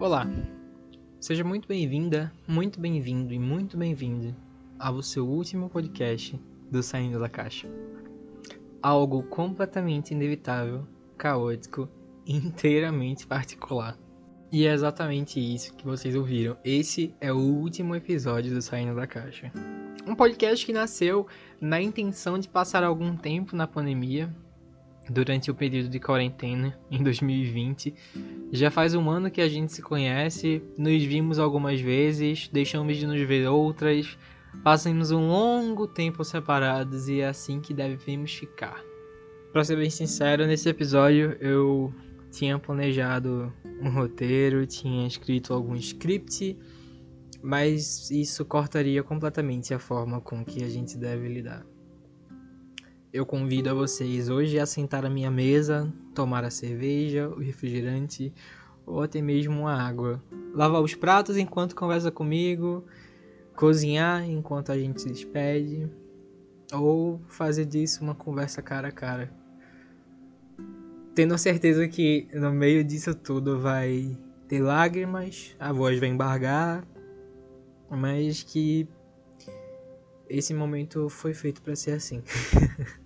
Olá, seja muito bem-vinda, muito bem-vindo e muito bem-vindo ao seu último podcast do Saindo da Caixa. Algo completamente inevitável, caótico e inteiramente particular. E é exatamente isso que vocês ouviram. Esse é o último episódio do Saindo da Caixa. Um podcast que nasceu na intenção de passar algum tempo na pandemia, durante o período de quarentena em 2020. Já faz um ano que a gente se conhece, nos vimos algumas vezes, deixamos de nos ver outras, passamos um longo tempo separados e é assim que devemos ficar. Para ser bem sincero, nesse episódio eu tinha planejado um roteiro, tinha escrito algum script, mas isso cortaria completamente a forma com que a gente deve lidar. Eu convido a vocês hoje a sentar à minha mesa, tomar a cerveja, o refrigerante ou até mesmo a água. Lavar os pratos enquanto conversa comigo, cozinhar enquanto a gente se despede ou fazer disso uma conversa cara a cara. Tendo a certeza que no meio disso tudo vai ter lágrimas, a voz vai embargar, mas que esse momento foi feito para ser assim.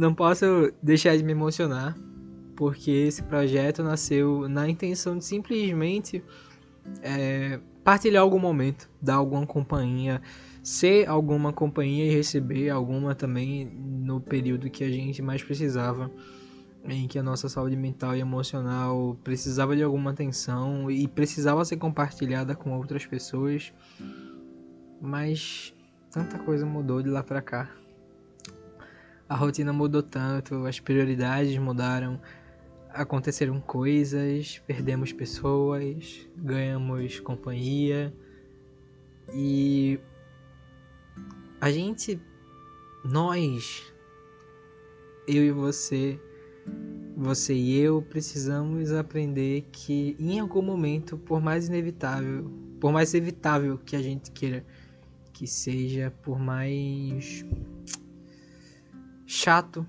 Não posso deixar de me emocionar, porque esse projeto nasceu na intenção de simplesmente é, partilhar algum momento, dar alguma companhia, ser alguma companhia e receber alguma também no período que a gente mais precisava, em que a nossa saúde mental e emocional precisava de alguma atenção e precisava ser compartilhada com outras pessoas. Mas tanta coisa mudou de lá para cá a rotina mudou tanto, as prioridades mudaram, aconteceram coisas, perdemos pessoas, ganhamos companhia. E a gente, nós, eu e você, você e eu precisamos aprender que em algum momento, por mais inevitável, por mais evitável que a gente queira que seja, por mais chato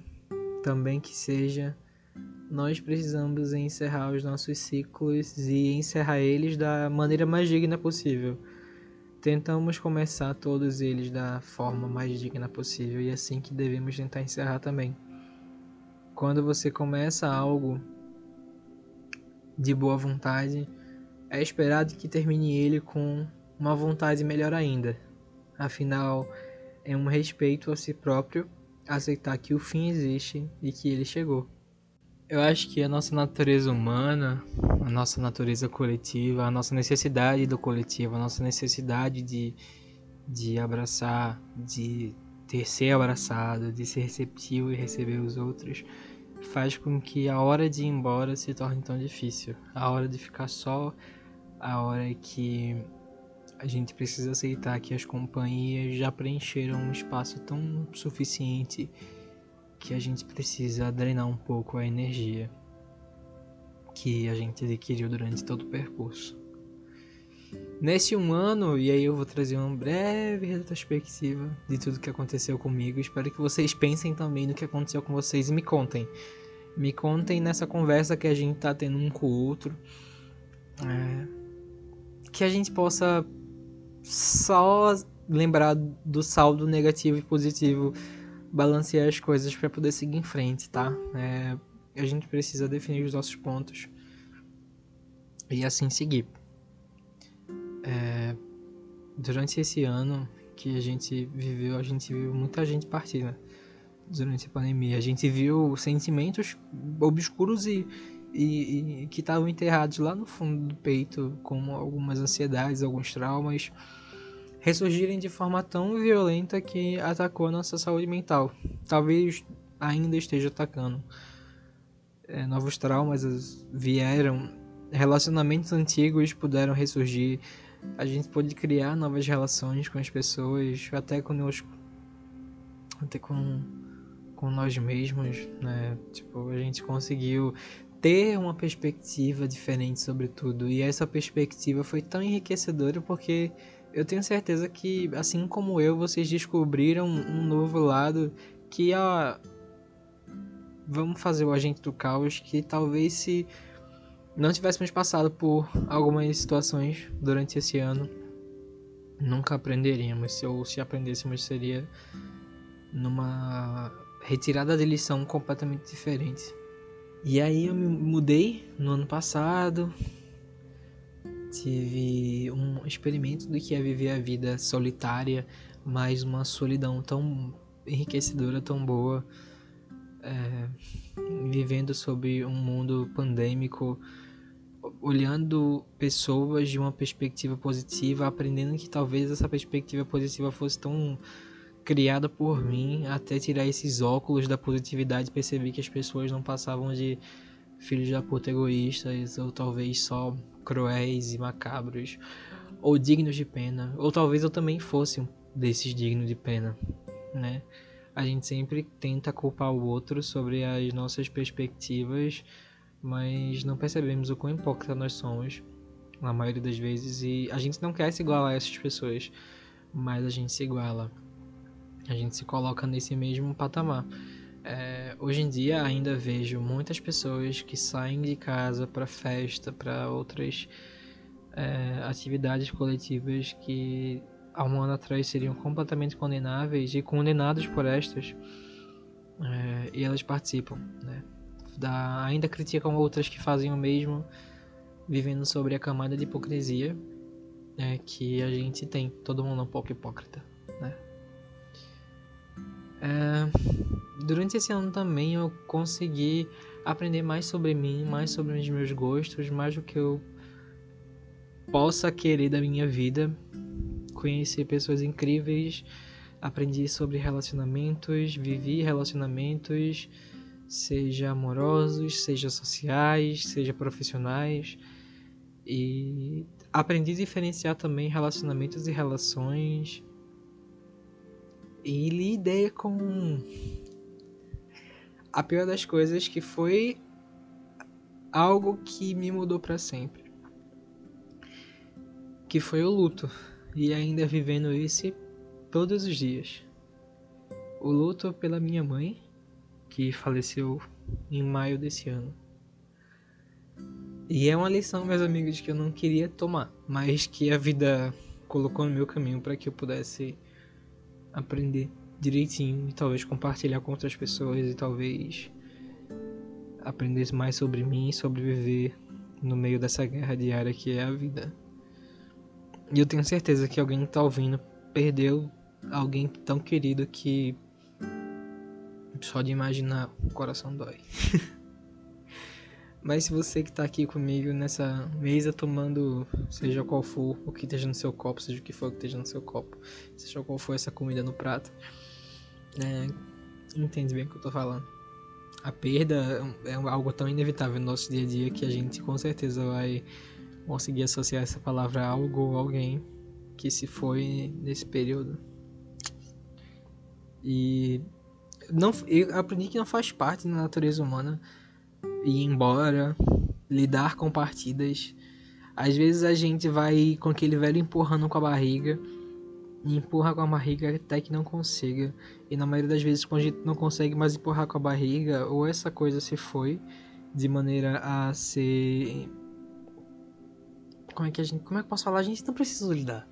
também que seja, nós precisamos encerrar os nossos ciclos e encerrar eles da maneira mais digna possível. Tentamos começar todos eles da forma mais digna possível e é assim que devemos tentar encerrar também. Quando você começa algo de boa vontade, é esperado que termine ele com uma vontade melhor ainda. Afinal, é um respeito a si próprio aceitar que o fim existe e que ele chegou. Eu acho que a nossa natureza humana, a nossa natureza coletiva, a nossa necessidade do coletivo, a nossa necessidade de, de abraçar, de ter ser abraçado, de ser receptivo e receber os outros, faz com que a hora de ir embora se torne tão difícil. A hora de ficar só, a hora que a gente precisa aceitar que as companhias já preencheram um espaço tão suficiente que a gente precisa drenar um pouco a energia que a gente adquiriu durante todo o percurso. Nesse um ano, e aí eu vou trazer uma breve retrospectiva de tudo que aconteceu comigo. Espero que vocês pensem também no que aconteceu com vocês e me contem. Me contem nessa conversa que a gente tá tendo um com o outro. É, que a gente possa só lembrar do saldo negativo e positivo, balancear as coisas para poder seguir em frente, tá? É, a gente precisa definir os nossos pontos e assim seguir. É, durante esse ano que a gente viveu, a gente viu muita gente partir, né? Durante a pandemia, a gente viu sentimentos obscuros e e, e que estavam enterrados lá no fundo do peito, como algumas ansiedades, alguns traumas, ressurgirem de forma tão violenta que atacou a nossa saúde mental. Talvez ainda esteja atacando. É, novos traumas vieram, relacionamentos antigos puderam ressurgir, a gente pôde criar novas relações com as pessoas, até conosco, até com, com nós mesmos, né? Tipo, a gente conseguiu ter uma perspectiva diferente sobre tudo. E essa perspectiva foi tão enriquecedora porque eu tenho certeza que, assim como eu, vocês descobriram um novo lado que a. Vamos fazer o agente do caos que talvez se não tivéssemos passado por algumas situações durante esse ano, nunca aprenderíamos. Ou se aprendêssemos, seria numa retirada de lição completamente diferente. E aí eu me mudei no ano passado, tive um experimento do que é viver a vida solitária, mas uma solidão tão enriquecedora, tão boa, é, vivendo sob um mundo pandêmico, olhando pessoas de uma perspectiva positiva, aprendendo que talvez essa perspectiva positiva fosse tão criada por mim, até tirar esses óculos da positividade e perceber que as pessoas não passavam de filhos da puta egoístas, ou talvez só cruéis e macabros, ou dignos de pena, ou talvez eu também fosse um desses dignos de pena, né? A gente sempre tenta culpar o outro sobre as nossas perspectivas, mas não percebemos o quão hipócrita nós somos, na maioria das vezes, e a gente não quer se igualar a essas pessoas, mas a gente se iguala. A gente se coloca nesse mesmo patamar. É, hoje em dia ainda vejo muitas pessoas que saem de casa para festa, para outras é, atividades coletivas que há um ano atrás seriam completamente condenáveis e condenados por estas, é, e elas participam. Né? Da, ainda criticam outras que fazem o mesmo, vivendo sobre a camada de hipocrisia é, que a gente tem. Todo mundo é um pouco hipócrita. É, durante esse ano também eu consegui aprender mais sobre mim, mais sobre os meus gostos, mais do que eu possa querer da minha vida. Conheci pessoas incríveis, aprendi sobre relacionamentos, vivi relacionamentos, seja amorosos, seja sociais, seja profissionais. E aprendi a diferenciar também relacionamentos e relações e lidei com a pior das coisas que foi algo que me mudou para sempre. Que foi o luto e ainda vivendo isso todos os dias. O luto pela minha mãe, que faleceu em maio desse ano. E é uma lição, meus amigos, que eu não queria tomar, mas que a vida colocou no meu caminho para que eu pudesse aprender direitinho e talvez compartilhar com outras pessoas e talvez aprender mais sobre mim e sobreviver no meio dessa guerra diária que é a vida. E eu tenho certeza que alguém que tá ouvindo perdeu alguém tão querido que só de imaginar o coração dói. Mas se você que está aqui comigo nessa mesa tomando, seja qual for o que esteja no seu copo, seja o que for que esteja no seu copo, seja qual for essa comida no prato, é, entende bem o que eu estou falando. A perda é algo tão inevitável no nosso dia a dia que a gente com certeza vai conseguir associar essa palavra a algo ou alguém que se foi nesse período. E não, eu aprendi que não faz parte da natureza humana ir embora, lidar com partidas. Às vezes a gente vai com aquele velho empurrando com a barriga, e empurra com a barriga até que não consiga. E na maioria das vezes, quando a gente não consegue mais empurrar com a barriga, ou essa coisa se foi de maneira a ser. Como é que a gente. Como é que eu posso falar? A gente não precisa lidar.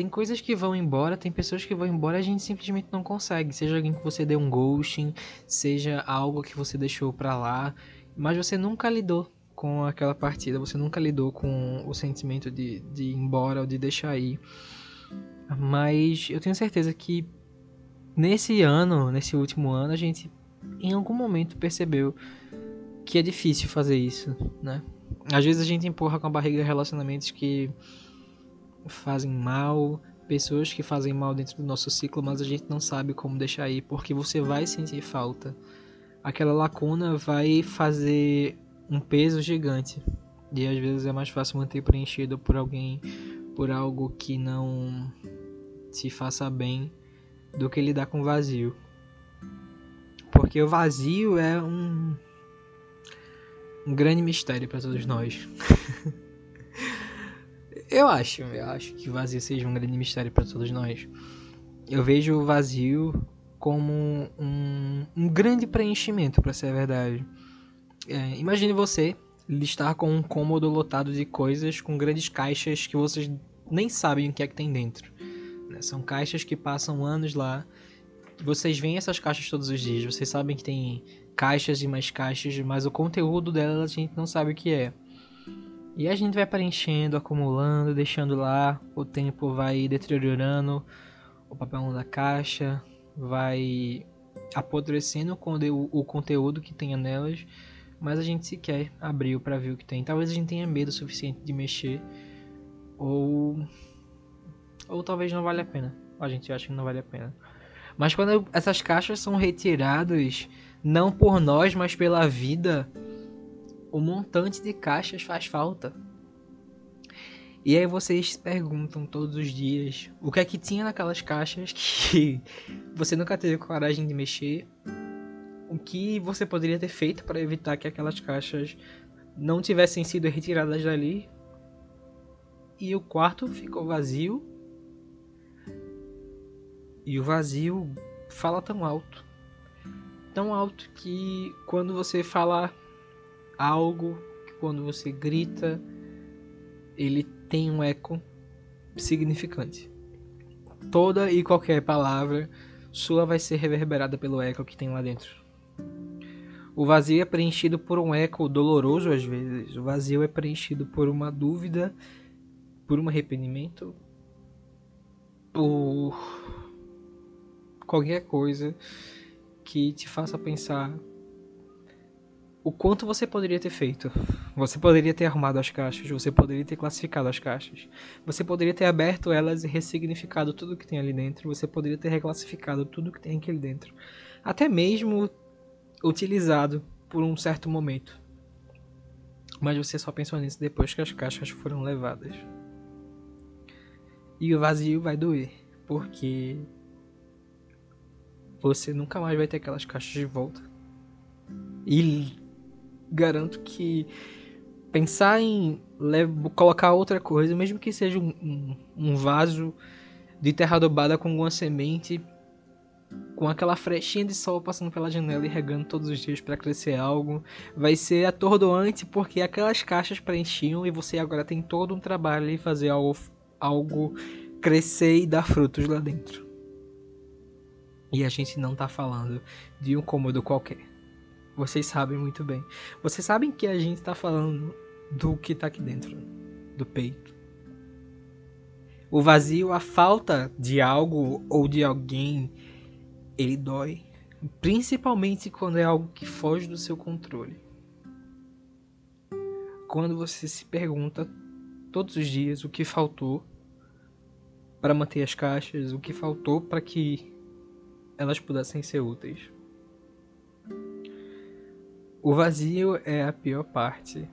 Tem coisas que vão embora, tem pessoas que vão embora a gente simplesmente não consegue. Seja alguém que você deu um ghosting, seja algo que você deixou pra lá mas você nunca lidou com aquela partida, você nunca lidou com o sentimento de, de ir embora ou de deixar ir. Mas eu tenho certeza que nesse ano, nesse último ano, a gente em algum momento percebeu que é difícil fazer isso, né? Às vezes a gente empurra com a barriga relacionamentos que fazem mal, pessoas que fazem mal dentro do nosso ciclo, mas a gente não sabe como deixar ir, porque você vai sentir falta aquela lacuna vai fazer um peso gigante. E às vezes é mais fácil manter preenchido por alguém, por algo que não te faça bem, do que lidar com vazio. Porque o vazio é um, um grande mistério para todos nós. eu acho, eu acho que o vazio seja um grande mistério para todos nós. Eu vejo o vazio como um, um grande preenchimento, para ser a verdade. É, imagine você estar com um cômodo lotado de coisas com grandes caixas que vocês nem sabem o que é que tem dentro. Né? São caixas que passam anos lá. Vocês veem essas caixas todos os dias. Vocês sabem que tem caixas e mais caixas, mas o conteúdo delas a gente não sabe o que é. E a gente vai preenchendo, acumulando, deixando lá. O tempo vai deteriorando o papel da caixa, vai apodrecendo o conteúdo que tenha nelas, mas a gente sequer abriu para ver o que tem. Talvez a gente tenha medo suficiente de mexer, ou ou talvez não vale a pena. A gente acha que não vale a pena. Mas quando essas caixas são retiradas, não por nós, mas pela vida, o montante de caixas faz falta. E aí vocês perguntam todos os dias o que é que tinha naquelas caixas que você nunca teve coragem de mexer. O que você poderia ter feito para evitar que aquelas caixas não tivessem sido retiradas dali. E o quarto ficou vazio. E o vazio fala tão alto. Tão alto que quando você fala algo, quando você grita, ele tem um eco significante. Toda e qualquer palavra sua vai ser reverberada pelo eco que tem lá dentro. O vazio é preenchido por um eco doloroso às vezes. O vazio é preenchido por uma dúvida, por um arrependimento, por qualquer coisa que te faça pensar o quanto você poderia ter feito. Você poderia ter arrumado as caixas, você poderia ter classificado as caixas, você poderia ter aberto elas e ressignificado tudo que tem ali dentro, você poderia ter reclassificado tudo que tem aqui dentro, até mesmo utilizado por um certo momento. Mas você só pensou nisso depois que as caixas foram levadas. E o vazio vai doer, porque você nunca mais vai ter aquelas caixas de volta. E garanto que pensar em colocar outra coisa, mesmo que seja um, um, um vaso de terra adubada com alguma semente, com aquela frechinha de sol passando pela janela e regando todos os dias para crescer algo, vai ser atordoante porque aquelas caixas preenchiam e você agora tem todo um trabalho em fazer algo, algo crescer e dar frutos lá dentro. E a gente não tá falando de um cômodo qualquer. Vocês sabem muito bem. Vocês sabem que a gente está falando do que está aqui dentro do peito. O vazio, a falta de algo ou de alguém, ele dói. Principalmente quando é algo que foge do seu controle. Quando você se pergunta todos os dias o que faltou para manter as caixas, o que faltou para que elas pudessem ser úteis. O vazio é a pior parte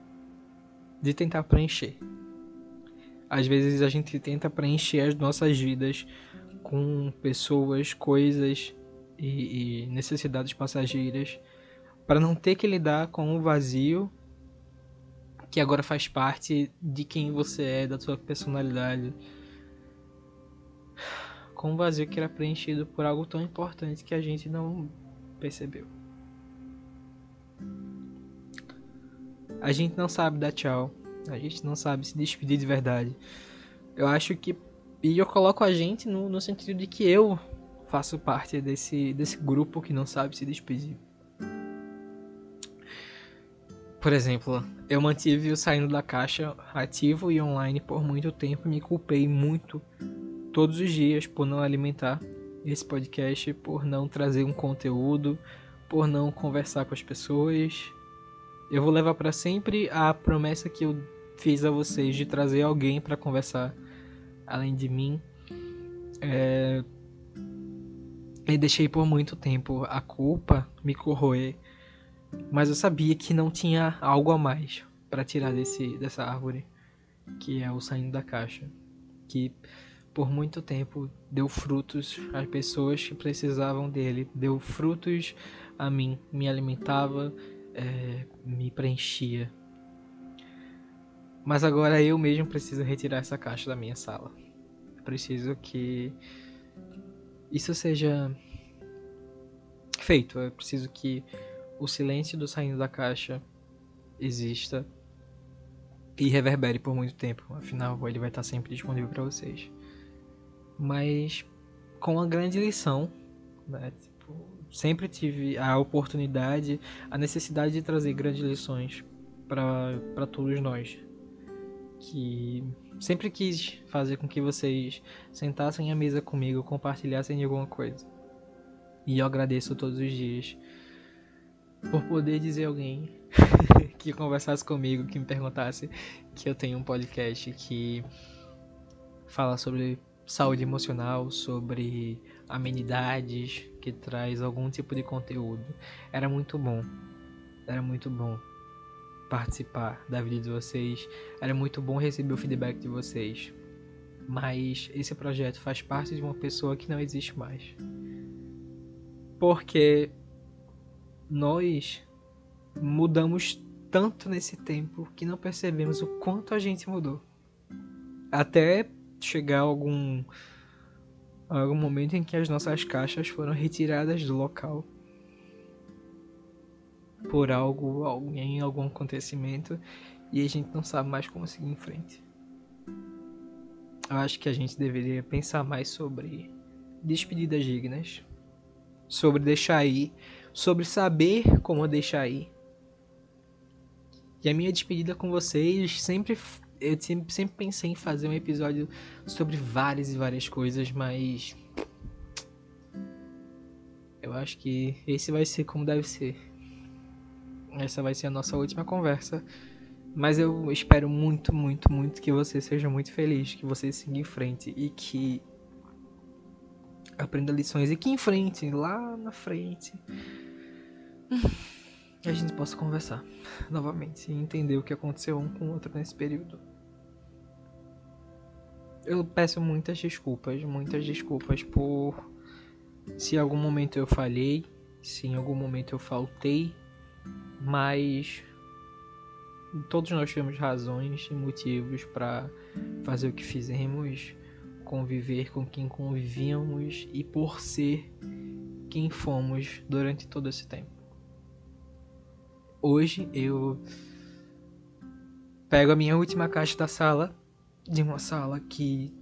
de tentar preencher. Às vezes a gente tenta preencher as nossas vidas com pessoas, coisas e, e necessidades passageiras para não ter que lidar com o vazio que agora faz parte de quem você é, da sua personalidade. Com um vazio que era preenchido por algo tão importante que a gente não percebeu. A gente não sabe dar tchau. A gente não sabe se despedir de verdade. Eu acho que. E eu coloco a gente no, no sentido de que eu faço parte desse, desse grupo que não sabe se despedir. Por exemplo, eu mantive o saindo da caixa ativo e online por muito tempo e me culpei muito todos os dias por não alimentar esse podcast, por não trazer um conteúdo, por não conversar com as pessoas, eu vou levar para sempre a promessa que eu fiz a vocês de trazer alguém para conversar além de mim. É... E deixei por muito tempo a culpa me corroer, mas eu sabia que não tinha algo a mais para tirar desse, dessa árvore, que é o saindo da caixa, que por muito tempo deu frutos às pessoas que precisavam dele, deu frutos a mim, me alimentava, é, me preenchia. Mas agora eu mesmo preciso retirar essa caixa da minha sala. preciso que isso seja feito. Eu preciso que o silêncio do saindo da caixa exista e reverbere por muito tempo. Afinal, ele vai estar sempre disponível para vocês. Mas com uma grande lição, né? Sempre tive a oportunidade, a necessidade de trazer grandes lições para todos nós. Que sempre quis fazer com que vocês sentassem à mesa comigo, compartilhassem de alguma coisa. E eu agradeço todos os dias por poder dizer alguém que conversasse comigo, que me perguntasse que eu tenho um podcast que fala sobre saúde emocional, sobre amenidades, que traz algum tipo de conteúdo. Era muito bom. Era muito bom participar da vida de vocês. Era muito bom receber o feedback de vocês. Mas esse projeto faz parte de uma pessoa que não existe mais. Porque nós mudamos tanto nesse tempo que não percebemos o quanto a gente mudou. Até chegar algum algum momento em que as nossas caixas foram retiradas do local por algo, alguém, algum acontecimento e a gente não sabe mais como seguir em frente. Eu acho que a gente deveria pensar mais sobre despedidas dignas, sobre deixar ir, sobre saber como deixar ir. E a minha despedida com vocês sempre eu sempre, sempre pensei em fazer um episódio sobre várias e várias coisas, mas eu acho que esse vai ser como deve ser. Essa vai ser a nossa última conversa. Mas eu espero muito, muito, muito que você seja muito feliz, que você siga em frente e que aprenda lições e que em frente, lá na frente, a gente possa conversar novamente e entender o que aconteceu um com o outro nesse período. Eu peço muitas desculpas, muitas desculpas por se em algum momento eu falhei, se em algum momento eu faltei, mas todos nós temos razões e motivos para fazer o que fizemos, conviver com quem convivíamos e por ser quem fomos durante todo esse tempo. Hoje eu pego a minha última caixa da sala, de uma sala que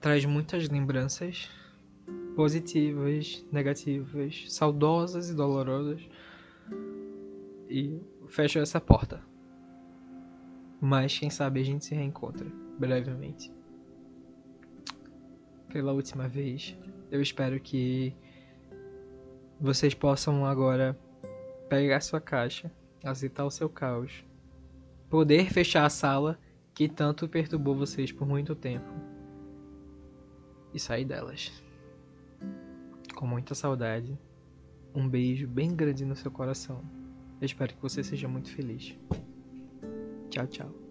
traz muitas lembranças positivas, negativas, saudosas e dolorosas e fecho essa porta. Mas quem sabe a gente se reencontra brevemente. Pela última vez, eu espero que vocês possam agora pegar sua caixa, aceitar o seu caos, poder fechar a sala que tanto perturbou vocês por muito tempo e sair delas. Com muita saudade, um beijo bem grande no seu coração. Eu espero que você seja muito feliz. Tchau, tchau.